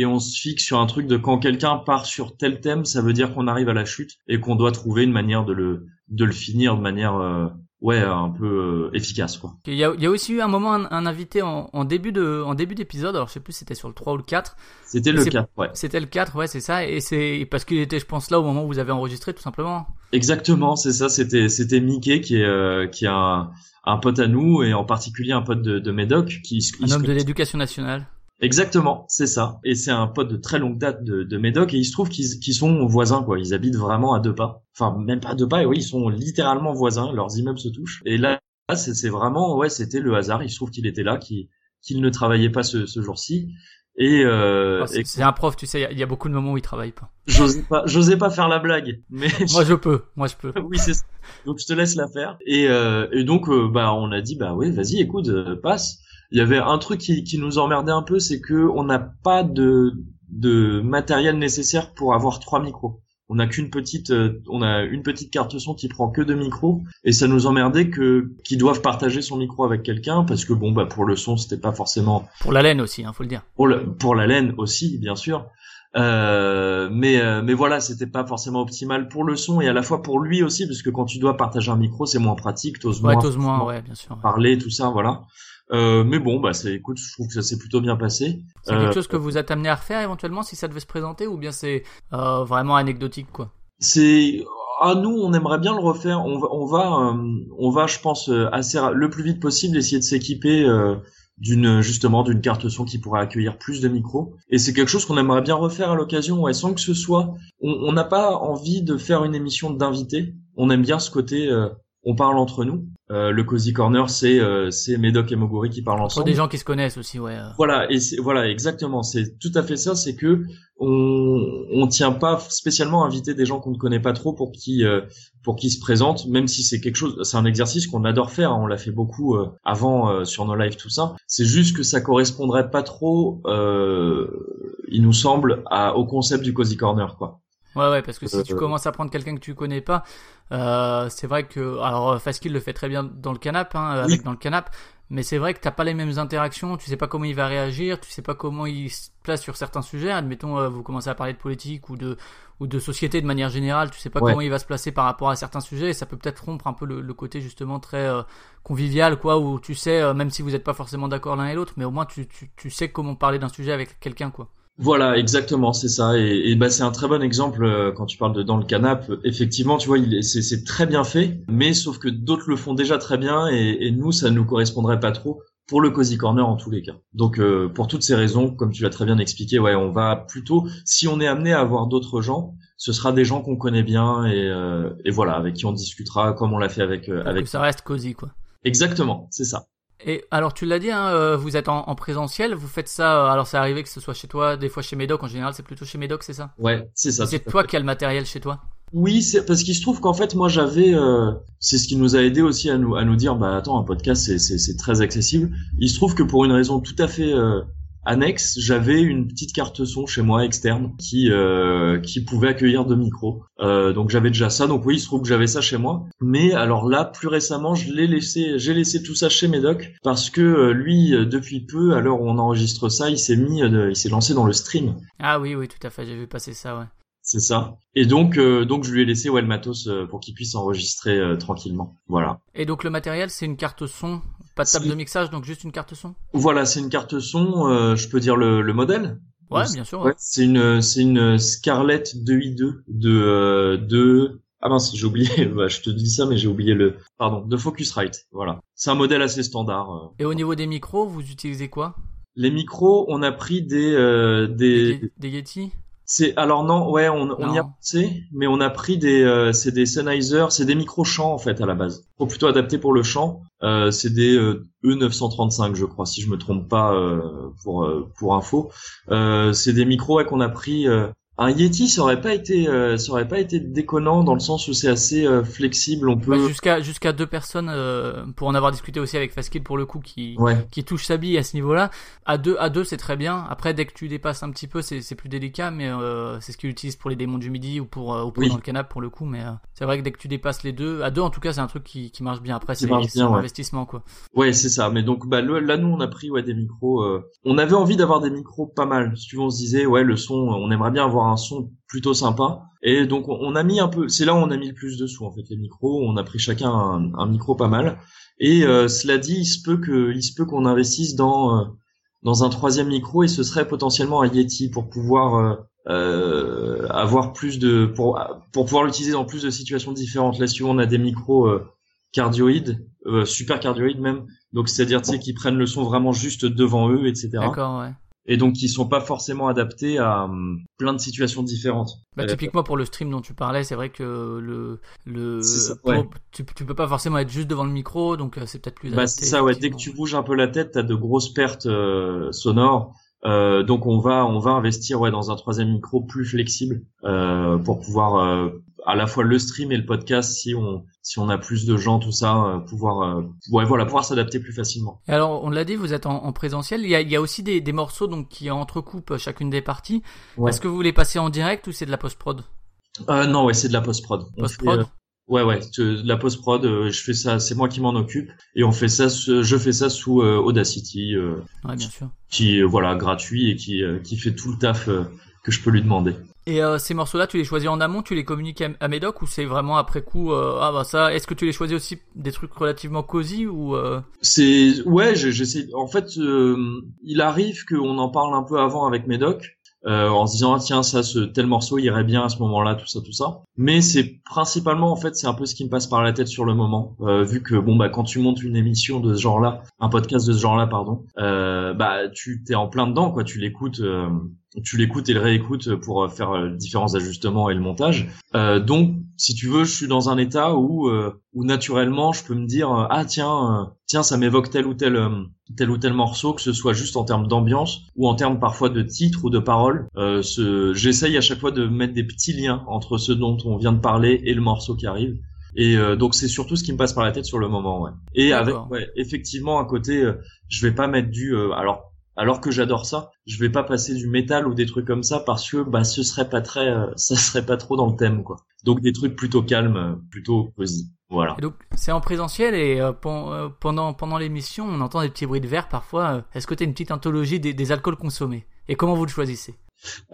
et on se fixe sur un truc de quand quelqu'un part sur tel thème, ça veut dire qu'on arrive à la chute et qu'on doit trouver une manière de le, de le finir de manière, euh, ouais, un peu euh, efficace, quoi. Il y a, il y a aussi eu un moment un, un invité en, en début de en début d'épisode. Alors je sais plus si c'était sur le 3 ou le 4. C'était le C'est- cas, ouais. C'était le 4, ouais, c'est ça. Et c'est parce qu'il était, je pense, là au moment où vous avez enregistré, tout simplement. Exactement, c'est ça. C'était c'était Mickey qui est euh, qui est un, un pote à nous et en particulier un pote de, de Médoc qui Un homme de l'éducation nationale. Exactement, c'est ça. Et c'est un pote de très longue date de, de Médoc et il se trouve qu'ils qu'ils sont voisins quoi. Ils habitent vraiment à deux pas. Enfin même pas à deux pas. Et oui, ils sont littéralement voisins. Leurs immeubles se touchent. Et là, c'est vraiment ouais, c'était le hasard. Il se trouve qu'il était là, qu'il qu'il ne travaillait pas ce, ce jour-ci. Et, euh, Alors, c'est un prof, tu sais, il y a- il y, a beaucoup de moments où il travaille pas. j'osais pas, j'osais pas faire la blague, mais Moi je peux, moi je peux. oui, c'est ça. Donc je te laisse la faire. Et, euh, et donc euh, bah on a dit bah oui, vas-y, écoute, euh, passe. Il y avait un truc qui, qui nous emmerdait un peu, c'est que on n'a pas de de matériel nécessaire pour avoir trois micros. On n'a qu'une petite, euh, on a une petite carte son qui prend que deux micros, et ça nous emmerdait que qu'ils doivent partager son micro avec quelqu'un parce que bon bah pour le son c'était pas forcément Pour la laine aussi, hein, faut le dire. pour, le- pour la laine aussi, bien sûr. Euh, mais euh, mais voilà, c'était pas forcément optimal pour le son et à la fois pour lui aussi, parce que quand tu dois partager un micro, c'est moins pratique, t'oses Ouais, moins t'oses moins, ouais, bien sûr. ouais. parler, tout ça, voilà. Euh, mais bon, bah c'est, écoute, je trouve que ça s'est plutôt bien passé. C'est Euh, quelque chose que vous êtes amené à refaire éventuellement si ça devait se présenter ou bien c'est euh, vraiment anecdotique quoi? C'est à nous, on aimerait bien le refaire. On va, on va, euh, on va, je pense, euh, assez le plus vite possible essayer de s'équiper euh, d'une justement d'une carte son qui pourrait accueillir plus de micros. Et c'est quelque chose qu'on aimerait bien refaire à l'occasion, ouais, sans que ce soit. On on n'a pas envie de faire une émission d'invités. On aime bien ce côté. On parle entre nous. Euh, le cozy corner, c'est euh, c'est Médoc et Moguri qui parlent Entre ensemble. des gens qui se connaissent aussi, ouais. euh. Voilà, et voilà, exactement. C'est tout à fait ça. C'est que on, on tient pas spécialement à inviter des gens qu'on ne connaît pas trop pour qui, euh, pour qui se présentent, même si c'est quelque chose, c'est un exercice qu'on adore faire. hein, on l'a fait beaucoup euh, avant euh, sur nos lives, tout ça. C'est juste que ça correspondrait pas trop, euh, il nous semble, à, au concept du cozy corner, quoi. Ouais, ouais, parce que si tu Euh, commences à prendre quelqu'un que tu connais pas, euh, c'est vrai que alors euh, Faskill le fait très bien dans le canap, hein, Oui. avec dans le canap, mais c'est vrai que t'as pas les mêmes interactions, tu sais pas comment il va réagir, tu sais pas comment il se place sur certains sujets. Admettons, euh, vous commencez à parler de politique ou de ou de société de manière générale, tu sais pas Ouais. comment il va se placer par rapport à certains sujets, et ça peut peut-être rompre un peu le, le côté justement très euh, convivial, quoi, où tu sais, même si vous êtes pas forcément d'accord l'un et l'autre, mais au moins tu, tu, tu sais comment parler d'un sujet avec quelqu'un, quoi. Voilà, exactement, c'est ça. Et, et bah c'est un très bon exemple euh, quand tu parles de dans le canap. Effectivement, tu vois, c'est, c'est très bien fait, mais sauf que d'autres le font déjà très bien, et, et nous, ça nous correspondrait pas trop pour le cozy corner en tous les cas. Donc euh, pour toutes ces raisons, comme tu l'as très bien expliqué, ouais, on va plutôt, si on est amené à avoir d'autres gens, ce sera des gens qu'on connaît bien et, euh, et voilà, avec qui on discutera, comme on l'a fait avec euh, Pour avec. que ça reste cosy, quoi. Exactement, c'est ça. Et alors tu l'as dit, hein, euh, vous êtes en, en présentiel, vous faites ça. euh, alors c'est arrivé que ce soit chez toi, des fois chez Médoc. En général, c'est plutôt chez Médoc, c'est ça? Ouais, c'est ça. C'est toi qui as le matériel chez toi? Oui, c'est parce qu'il se trouve qu'en fait, moi, j'avais, euh, c'est ce qui nous a aidé aussi à nous à nous dire, bah attends, un podcast, c'est c'est c'est très accessible. Il se trouve que pour une raison tout à fait euh, annexe, j'avais une petite carte son chez moi externe qui euh, qui pouvait accueillir deux micros. Euh, donc j'avais déjà ça. Donc oui, il se trouve que j'avais ça chez moi. Mais alors là, plus récemment, je l'ai laissé, j'ai laissé tout ça chez Médoc parce que euh, lui, euh, depuis peu, à l'heure où on enregistre ça, il s'est mis, euh, il s'est lancé dans le stream. Ah oui, oui, tout à fait, j'ai vu passer ça, ouais. C'est ça. Et donc, euh, donc je lui ai laissé ouais, le matos euh, pour qu'il puisse enregistrer euh, tranquillement. Voilà. Et donc le matériel, c'est une carte son, pas de table de mixage, donc juste une carte son? Voilà, c'est une carte son. euh, je peux dire le, le modèle? Ouais, Oui, bien sûr. Ouais, ouais. c'est une, c'est une Scarlett 2i2 de, euh, de. Ah mince, j'ai oublié. bah, je te dis ça, mais j'ai oublié le. Pardon, de Focusrite. Voilà. C'est un modèle assez standard. Et au niveau des micros, vous utilisez quoi? Les micros, on a pris des, euh, des, Des, des Yeti? C'est alors non, ouais, on, on y a pensé, mais on a pris des, euh, c'est des Sennheiser, c'est des micros chants en fait à la base. Faut plutôt adapté pour le chant. Euh, c'est des euh, E935, je crois, si je me trompe pas euh, pour euh, pour info. Euh, c'est des micros ouais, qu'on a pris. Un Yeti, ça aurait pas été, euh, ça aurait pas été déconnant dans le sens où c'est assez euh, flexible. On peut. Jusqu'à jusqu'à deux personnes, euh, pour en avoir discuté aussi avec Faskill pour le coup, qui, ouais. qui touche sa bille à ce niveau-là. À deux, à deux, c'est très bien. Après, dès que tu dépasses un petit peu, c'est c'est plus délicat, mais euh, c'est ce qu'il utilise pour les démons du midi ou pour, ou pour Oui. dans le canapé pour le coup. Mais c'est vrai que dès que tu dépasses les deux, à deux en tout cas, c'est un truc qui, qui marche bien. Après, c'est un ouais. investissement quoi. Ouais, c'est ça. Mais donc, bah, le- là, nous, on a pris ouais des micros. On avait envie d'avoir des micros pas mal. Si tu veux, on se disait, ouais, le son, on aimerait bien avoir un son plutôt sympa. Et donc, on- a mis un peu. C'est là où on a mis le plus de sous en fait les micros. On a pris chacun un, micro pas mal. Et euh, cela dit, il se peut que, il se peut qu'on investisse dans euh, dans un troisième micro et ce serait potentiellement un Yeti pour pouvoir euh, avoir plus de pour pour pouvoir l'utiliser dans plus de situations différentes. Là, si on a des micros cardioïdes, super cardioïdes même, donc c'est-à-dire tu qui prennent le son vraiment juste devant eux, etc. D'accord, ouais. Et donc qui sont pas forcément adaptés à hum, plein de situations différentes. Bah, Euh, typiquement pour le stream dont tu parlais, c'est vrai que le le ça, pour- ouais. tu, tu peux pas forcément être juste devant le micro, donc euh, c'est peut-être plus Bah adapté, c'est ça, ouais. Dès que tu bouges un peu la tête, t'as de grosses pertes euh, sonores. Euh, donc on va on va investir ouais dans un troisième micro plus flexible euh, pour pouvoir à la fois le stream et le podcast si on si on a plus de gens tout ça euh, pouvoir euh, ouais voilà pouvoir s'adapter plus facilement. Et alors, on l'a dit, vous êtes en, en présentiel. Il y a, il y a aussi des, des morceaux donc qui entrecoupent chacune des parties. Ouais. Est-ce que vous voulez passer en direct ou c'est de la post prod Euh, non ouais c'est de la post prod. Post prod. Ouais ouais la post prod je fais ça c'est moi qui m'en occupe et on fait ça je fais ça sous Audacity Ouais, bien sûr. qui voilà gratuit et qui qui fait tout le taf que je peux lui demander. Et euh, ces morceaux-là, tu les choisis en amont, tu les communiques à, Médoc ou c'est vraiment après coup euh, Ah bah ça. Est-ce que tu les choisis aussi des trucs relativement cosy ou euh... C'est ouais, j'essaie. En fait, il arrive qu'on en parle un peu avant avec Médoc, en se disant ah, tiens ça, ce tel morceau irait bien à ce moment-là, tout ça, tout ça. Mais c'est principalement en fait, c'est un peu ce qui me passe par la tête sur le moment, vu que bon bah quand tu montes une émission de ce genre-là, un podcast de ce genre-là, pardon, bah tu t'es en plein dedans quoi, tu l'écoutes. Tu l'écoutes et le réécoutes pour euh, faire euh, différents ajustements et le montage. Euh, donc, si tu veux, je suis dans un état où, euh, où naturellement, je peux me dire euh, ah tiens, euh, tiens, ça m'évoque tel ou tel tel ou tel morceau, que ce soit juste en termes d'ambiance ou en termes parfois de titre ou de paroles. Euh, ce, j'essaye à chaque fois de mettre des petits liens entre ce dont on vient de parler et le morceau qui arrive. Et euh, donc c'est surtout ce qui me passe par la tête sur le moment. Ouais. Et avec ouais, effectivement à côté, euh, je vais pas mettre du euh, alors alors que j'adore ça, je vais pas passer du métal ou des trucs comme ça parce que bah ce serait pas très euh, ça serait pas trop dans le thème quoi. Donc des trucs plutôt calmes, euh, plutôt cosy. Voilà. Et donc c'est en présentiel et euh, pen- pendant pendant l'émission, on entend des petits bruits de verre parfois. Est-ce que tu as une petite anthologie des, des alcools consommés? Et comment vous le choisissez?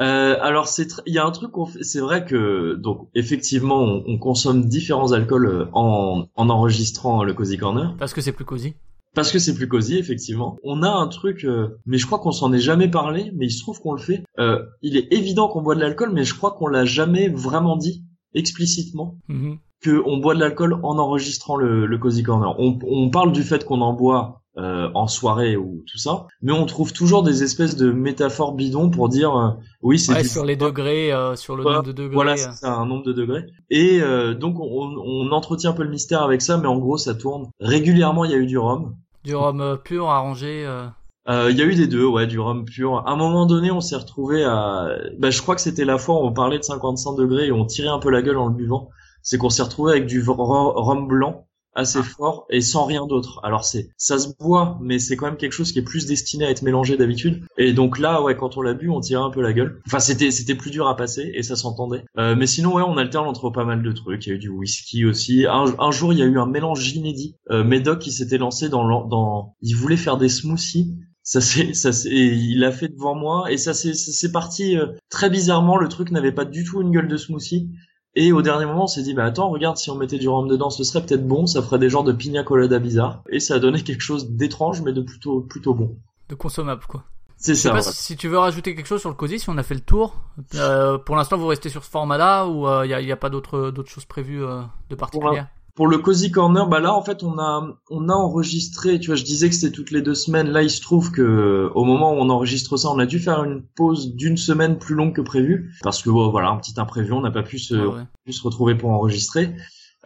Euh, alors c'est il y a un truc c'est vrai que donc effectivement on, on consomme différents alcools en en enregistrant le Cozy Corner Parce que c'est plus cosy. Parce que c'est plus cosy effectivement. On a un truc euh, mais je crois qu'on s'en est jamais parlé mais il se trouve qu'on le fait. Euh, il est évident qu'on boit de l'alcool mais je crois qu'on l'a jamais vraiment dit explicitement Mhm. que on boit de l'alcool en enregistrant le, le Cozy Corner. On, on parle du fait qu'on en boit euh, en soirée ou tout ça, mais on trouve toujours des espèces de métaphores bidons pour dire euh, oui c'est Ouais, du sur les degrés, euh, sur le Voilà, nombre de degrés. voilà, euh. c'est ça, un nombre de degrés. Et euh, donc on, on entretient un peu le mystère avec ça, mais en gros ça tourne. Régulièrement il y a eu du rhum. Du rhum euh, pur, arrangé. euh. Euh, Il y a eu des deux, ouais, du rhum pur. À un moment donné, on s'est retrouvé à, bah, je crois que c'était la fois où on parlait de 55 degrés et on tirait un peu la gueule en le buvant. C'est qu'on s'est retrouvé avec du rhum blanc assez fort et sans rien d'autre. Alors c'est, ça se boit, mais c'est quand même quelque chose qui est plus destiné à être mélangé d'habitude. Et donc là, ouais, quand on l'a bu, on tirait un peu la gueule. Enfin, c'était, c'était plus dur à passer et ça s'entendait. Euh, mais sinon, ouais, on alterne entre pas mal de trucs. Il y a eu du whisky aussi. Un, un jour, il y a eu un mélange inédit. Euh, Médoc, qui s'était lancé dans, dans, il voulait faire des smoothies. Ça c'est, ça c'est, il l'a fait devant moi et ça c'est, c'est c'est parti euh, très bizarrement. Le truc n'avait pas du tout une gueule de smoothie. Et au dernier moment, on s'est dit, bah attends, regarde, si on mettait du rhum dedans, ce serait peut-être bon, ça ferait des genres de pina colada bizarres. Et ça a donné quelque chose d'étrange, mais de plutôt, plutôt bon. De consommable, quoi. C'est Je sais ça. pas ouais. si tu veux rajouter quelque chose sur le COSI, si on a fait le tour. Euh, pour l'instant, vous restez sur ce format-là ou il n'y a, y a pas d'autres d'autres choses prévues euh, de particulières? Pour le Cozy Corner, bah là, en fait, on a, on a enregistré, tu vois, je disais que c'était toutes les deux semaines. Là, il se trouve que, au moment où on enregistre ça, on a dû faire une pause d'une semaine plus longue que prévu. Parce que, bon, voilà, un petit imprévu, on n'a pas pu se, Ouais, ouais. pu se retrouver pour enregistrer.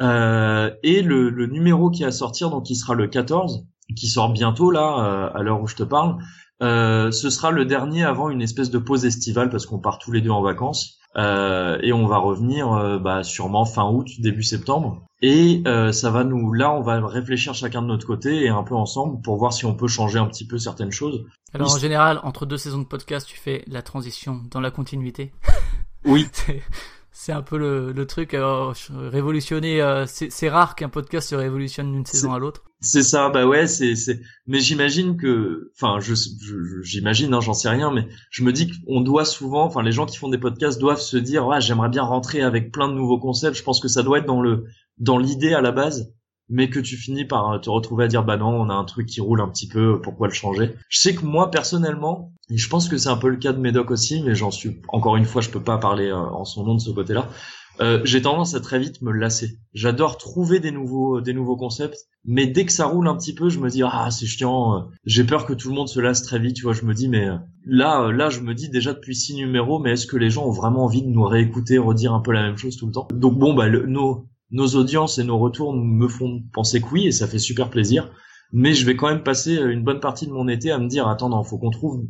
Euh, et le, le numéro qui est à sortir, donc qui sera le 14, qui sort bientôt là, euh, à l'heure où je te parle, euh, ce sera le dernier avant une espèce de pause estivale parce qu'on part tous les deux en vacances. Euh, et on va revenir euh, bah, sûrement fin août, début septembre. Et euh, ça va nous, là, on va réfléchir chacun de notre côté et un peu ensemble pour voir si on peut changer un petit peu certaines choses. Alors en général, entre deux saisons de podcast, tu fais la transition dans la continuité. Oui, C'est- un peu le, le truc euh, révolutionner. euh, c'est rare qu'un podcast se révolutionne d'une saison à l'autre. C'est ça, bah ouais, c'est c'est. Mais j'imagine que, enfin, je je- j'imagine, hein, j'en sais rien, mais je me dis qu'on doit souvent, enfin, les gens qui font des podcasts doivent se dire, ouais, j'aimerais bien rentrer avec plein de nouveaux concepts. Je pense que ça doit être dans le dans l'idée à la base, mais que tu finis par euh, te retrouver à dire, bah non, on a un truc qui roule un petit peu, pourquoi le changer? Je sais que moi personnellement, et je pense que c'est un peu le cas de Médoc aussi, mais j'en suis encore une fois, je peux pas parler euh, en son nom de ce côté-là. Euh, j'ai tendance à très vite me lasser. J'adore trouver des nouveaux des nouveaux concepts, mais dès que ça roule un petit peu, je me dis ah c'est chiant. euh, J'ai peur que tout le monde se lasse très vite. Tu vois, je me dis mais euh, là là je me dis déjà depuis six numéros, mais est-ce que les gens ont vraiment envie de nous réécouter, redire un peu la même chose tout le temps? Donc bon bah nos nos audiences et nos retours me font penser que oui et ça fait super plaisir. Mais je vais quand même passer une bonne partie de mon été à me dire attends non faut qu'on trouve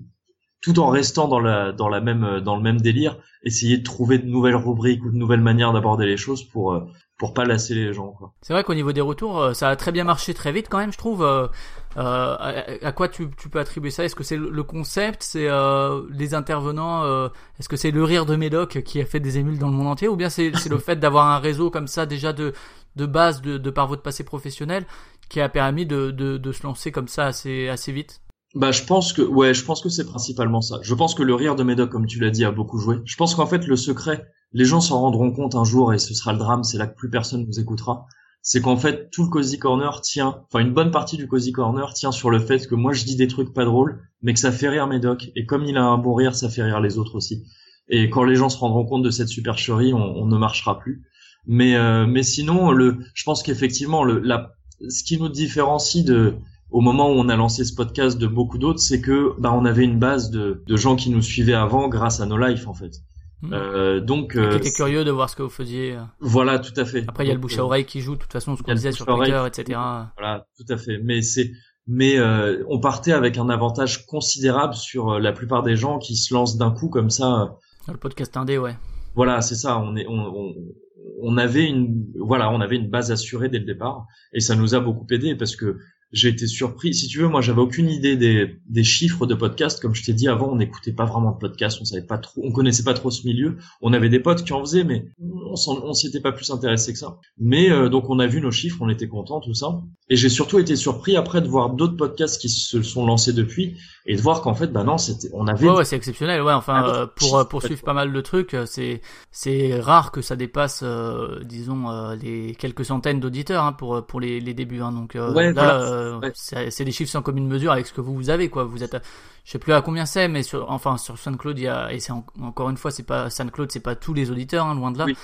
tout en restant dans la dans la même euh, dans le même délire essayer de trouver de nouvelles rubriques ou de nouvelles manières d'aborder les choses pour euh, pour pas lasser les gens. C'est vrai qu'au niveau des retours, euh, ça a très bien marché très vite quand même, je trouve. Euh, à, à quoi tu, tu peux attribuer ça? Est-ce que c'est le concept? C'est euh, les intervenants euh, Est-ce que c'est le rire de Médoc qui a fait des émules dans le monde entier? Ou bien c'est le fait d'avoir un réseau comme ça déjà de, de base de, de par votre passé professionnel qui a permis de, de, de se lancer comme ça assez, assez vite? Bah je pense que ouais, je pense que c'est principalement ça. Je pense que le rire de Médoc comme tu l'as dit a beaucoup joué. Je pense qu'en fait le secret, les gens s'en rendront compte un jour et ce sera le drame, c'est là que plus personne nous écoutera. C'est qu'en fait tout le cozy corner tient, enfin une bonne partie du cozy corner tient sur le fait que moi je dis des trucs pas drôles, mais que ça fait rire Médoc et comme il a un bon rire, ça fait rire les autres aussi. Et quand les gens se rendront compte de cette supercherie, on, ne marchera plus. Mais euh, mais sinon le, je pense qu'effectivement le la ce qui nous différencie de au moment où on a lancé ce podcast de beaucoup d'autres, c'est que bah on avait une base de, de gens qui nous suivaient avant grâce à nos lives en fait. Mhm. Euh, donc Qui euh, curieux de voir ce que vous faisiez. voilà, tout à fait. Après, il y a le bouche à euh, oreille qui joue, de toute façon, ce qu'on disait sur. Twitter, etc. Voilà, tout à fait. Mais c'est mais euh, on partait avec un avantage considérable sur euh, la plupart des gens qui se lancent d'un coup comme ça. Dans le podcast indé, ouais. Voilà, c'est ça. On est on, on, on avait une voilà, on avait une base assurée dès le départ et ça nous a beaucoup aidé parce que j'ai été surpris. Si tu veux, moi, j'avais aucune idée des, des chiffres de podcast. Comme je t'ai dit avant, on n'écoutait pas vraiment de podcast. On savait pas trop, on connaissait pas trop ce milieu. On avait des potes qui en faisaient, mais on s'y était pas plus intéressé que ça. Mais euh, donc, on a vu nos chiffres, on était contents, tout ça. Et j'ai surtout été surpris après de voir d'autres podcasts qui se sont lancés depuis et de voir qu'en fait, bah non, c'était, on avait Ouais, ouais, c'est exceptionnel. Ouais, enfin, Ah, euh, pour euh, poursuivre pas mal de trucs, euh, c'est c'est rare que ça dépasse, euh, disons, euh, les quelques centaines d'auditeurs hein, pour pour les, les débuts. Hein. Donc euh, Ouais, là, voilà. euh, Ouais. c'est c'est des chiffres sans commune mesure avec ce que vous, vous avez, quoi. Vous êtes, à- je sais plus à combien c'est, mais sur, enfin sur SoundCloud, il y a et c'est en- encore une fois, c'est pas SoundCloud, c'est pas tous les auditeurs, hein, loin de là. Oui.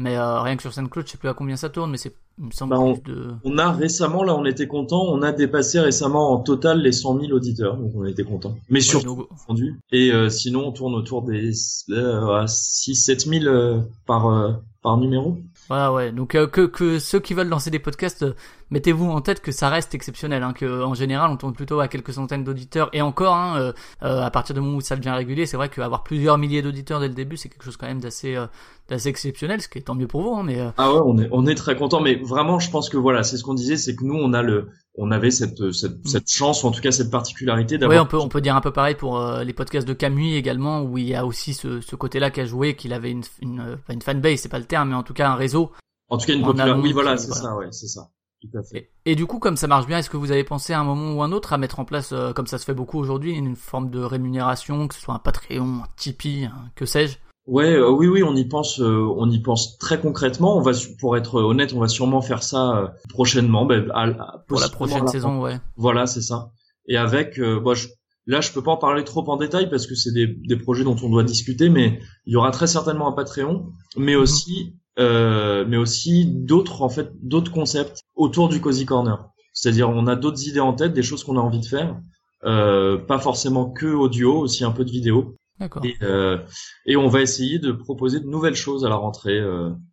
Mais euh, rien que sur SoundCloud, je sais plus à combien ça tourne, mais c'est, il me semble Bah, on- plus de. On a récemment, là, on était content, on a dépassé récemment en total les 100 000 auditeurs, donc on était content. Mais Ouais, surtout confondu. Et euh, sinon, on tourne autour des euh, 6 7 000 euh, par euh, par numéro. Voilà, ouais. Donc euh, que, que ceux qui veulent lancer des podcasts, euh, mettez-vous en tête que ça reste exceptionnel. Hein, que en général, on tourne plutôt à quelques centaines d'auditeurs. Et encore, hein, euh, euh, à partir du moment où ça devient régulier, c'est vrai qu'avoir plusieurs milliers d'auditeurs dès le début, c'est quelque chose quand même d'assez euh, d'assez exceptionnel, ce qui est tant mieux pour vous. Hein, mais Ah ouais, on est on est très content, mais vraiment, je pense que voilà, c'est ce qu'on disait, c'est que nous, on a le, on avait cette cette, cette chance, ou en tout cas cette particularité d'avoir. on peut on peut dire un peu pareil pour euh, les podcasts de Camus également, où il y a aussi ce, ce côté-là qui a joué, qu'il avait une une, euh, une fanbase, c'est pas le terme, mais en tout cas un réseau. En tout cas, une popularité. Oui, voilà, c'est voilà. ça, ouais, c'est ça, tout à fait. Et, et du coup, comme ça marche bien, est-ce que vous avez pensé à un moment ou un autre à mettre en place, euh, comme ça se fait beaucoup aujourd'hui, une forme de rémunération, que ce soit un Patreon, un Tipeee, que sais-je? Ouais, euh, oui, oui, on y pense, euh, on y pense très concrètement. On va, pour être honnête, on va sûrement faire ça euh, prochainement, ben, à- à- pour la prochaine saison, ouais. Voilà, c'est ça. Et avec, euh, bon, je- là, je peux pas en parler trop en détail parce que c'est des, des projets dont on doit discuter, mais il y aura très certainement un Patreon, mais Mhm. aussi, euh, mais aussi d'autres, en fait, d'autres concepts autour du Cozy Corner. C'est-à-dire, on a d'autres idées en tête, des choses qu'on a envie de faire, euh, pas forcément que audio, aussi un peu de vidéo. D'accord. Et, euh, et on va essayer de proposer de nouvelles choses à la rentrée.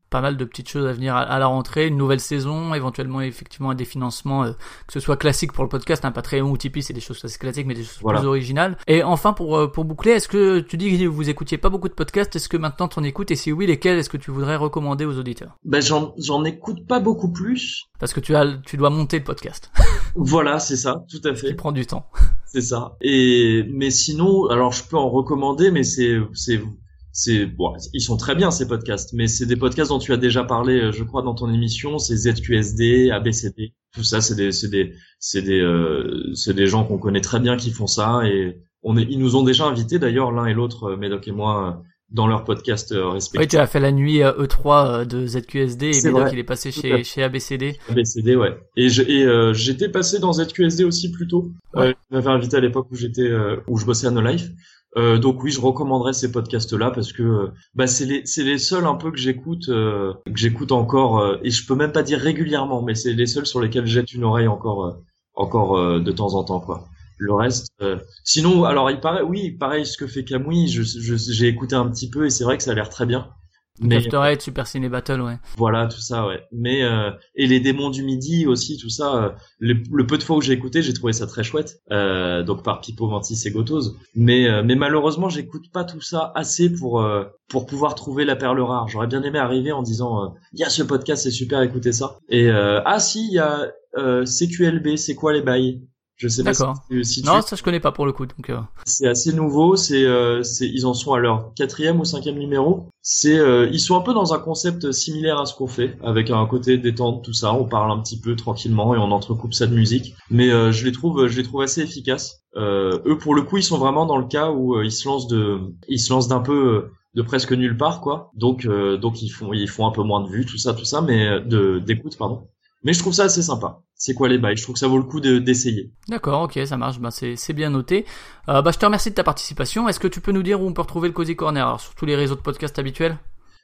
Pas mal de petites choses à venir à, la rentrée, une nouvelle saison, éventuellement effectivement des financements, euh, que ce soit classique pour le podcast, un Patreon ou Tipeee, c'est des choses assez classiques, mais des choses Voilà. plus originales. Et enfin, pour euh, pour boucler, est-ce que tu dis que vous écoutiez pas beaucoup de podcasts Est-ce que maintenant t'en écoutes Et si oui, lesquels est-ce que tu voudrais recommander aux auditeurs? Ben, j'en, j'en écoute pas beaucoup plus. Parce que tu as, tu dois monter le podcast, Voilà, c'est ça, tout à qui fait. prend du temps. C'est ça. Et mais sinon, alors je peux en recommander, mais c'est c'est c'est bon, ils sont très bien ces podcasts, mais c'est des podcasts dont tu as déjà parlé, euh, je crois, dans ton émission. C'est ZQSD, ABCD, tout ça, c'est des c'est des c'est des euh, c'est des gens qu'on connaît très bien qui font ça et on est ils nous ont déjà invités d'ailleurs l'un et l'autre, euh, Médoc et moi, euh, dans leurs podcasts euh, Oui, respectifs. tu as fait la nuit euh, E3 euh, de ZQSD et Médoc vrai. il est passé chez, chez ABCD. ABCD, ouais. Et je- et, euh, j'étais passé dans ZQSD aussi plus tôt. Ouais. Euh, il m'avait invité à l'époque où j'étais euh, où je bossais à No Life. Euh, donc oui, je recommanderais ces podcasts-là parce que euh, bah c'est les c'est les seuls un peu que j'écoute euh, que j'écoute encore et je peux même pas dire régulièrement, mais c'est les seuls sur lesquels je jette une oreille encore encore de temps en temps quoi. Le reste, sinon alors il paraît oui pareil ce que fait Camouille, je- j'ai écouté un petit peu et c'est vrai que ça a l'air très bien. Mais After Eight, Super Ciné Battle, ouais. voilà, tout ça, ouais. Mais euh, et les démons du midi aussi, tout ça. euh, le, le peu de fois où j'ai écouté, j'ai trouvé ça très chouette. Euh, donc par Pipo Mantis et Gotose. Mais euh, mais malheureusement, j'écoute pas tout ça assez pour euh, pour pouvoir trouver la perle rare. J'aurais bien aimé arriver en disant, euh, il y a ce podcast, c'est super, écoutez ça. Et euh, ah si, il y a euh, CQLB, c'est quoi les bails? Je sais pas si, tu- si tu- Non, ça je connais pas pour le coup, donc euh, c'est assez nouveau. C'est, euh, c'est, ils en sont à leur quatrième ou cinquième numéro. C'est, euh, ils sont un peu dans un concept similaire à ce qu'on fait, avec un côté détente, tout ça. On parle un petit peu tranquillement et on entrecoupe ça de musique. Mais euh, je les trouve, je les trouve assez efficaces. Euh, eux, pour le coup, ils sont vraiment dans le cas où euh, ils se lancent de, ils se lancent d'un peu. de presque nulle part quoi donc euh, donc ils font ils font un peu moins de vues tout ça tout ça mais de d'écoute pardon mais je trouve ça assez sympa c'est quoi les bails? Je trouve que ça vaut le coup de d'essayer D'accord, ok, ça marche, bah, c'est bien noté. Euh, bah, je te remercie de ta participation. Est-ce que tu peux nous dire où on peut retrouver le Cozy Corner Alors, sur tous les réseaux de podcast habituels?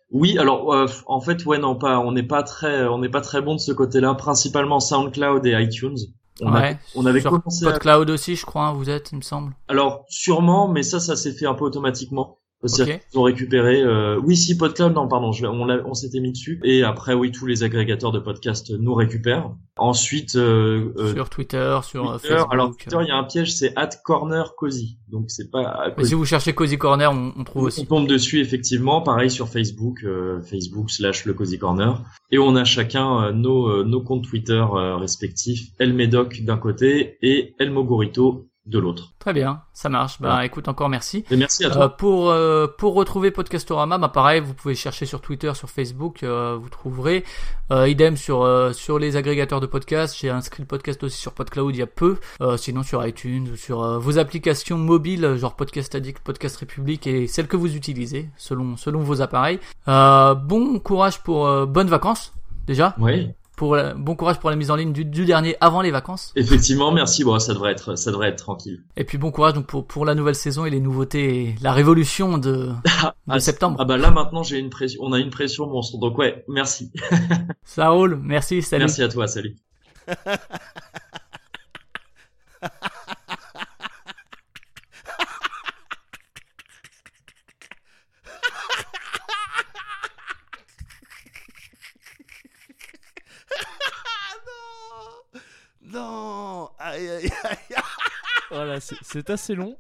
Oui, alors euh, en fait, ouais, non, pas, on n'est pas très, on n'est pas très bon de ce côté-là. Principalement SoundCloud et iTunes. On, a- Ouais, on avait sur commencé. à- aussi, je crois, hein, vous êtes, il me semble. Alors sûrement, mais ça, ça s'est fait un peu automatiquement. Ok. qu'ils ont récupéré. euh, Oui, si PodCloud, non, pardon, je, on, on s'était mis dessus. Et après, oui, tous les agrégateurs de podcasts nous récupèrent. Ensuite, euh, euh, sur Twitter, sur euh, Twitter, Facebook. alors Twitter, il y a un piège, c'est at corner cozy. Donc c'est pas. Mais si vous cherchez Cozy Corner, on, on trouve On aussi. tombe dessus effectivement, pareil sur Facebook, euh, Facebook slash le Cozy Corner. Et on a chacun euh, nos, euh, nos comptes Twitter euh, respectifs, El Médoc d'un côté et El Mogorito de l'autre. Très bien, ça marche. Bah, Voilà. écoute, encore merci. Et merci à Euh, toi. pour euh, pour retrouver Podcastorama, bah pareil, vous pouvez chercher sur Twitter, sur Facebook, euh, vous trouverez. Euh, idem sur euh, sur les agrégateurs de podcasts. J'ai inscrit le podcast aussi sur PodCloud il y a peu. Euh, sinon sur iTunes ou sur euh, vos applications mobiles, euh, genre Podcast Addict, Podcast République et celles que vous utilisez selon selon vos appareils. Euh, bon courage pour euh, bonnes vacances déjà. Oui, Pour la- bon courage pour la mise en ligne du, du dernier avant les vacances. effectivement, merci. Bon, ça devrait être, ça devrait être tranquille. Et puis bon courage donc pour pour la nouvelle saison et les nouveautés, et la révolution de de Ah, septembre. Ah bah là maintenant j'ai une pression, on a une pression monstre. Donc ouais, merci. Ça roule. Merci. Salut. Merci à toi, salut. Voilà, c'est- assez long.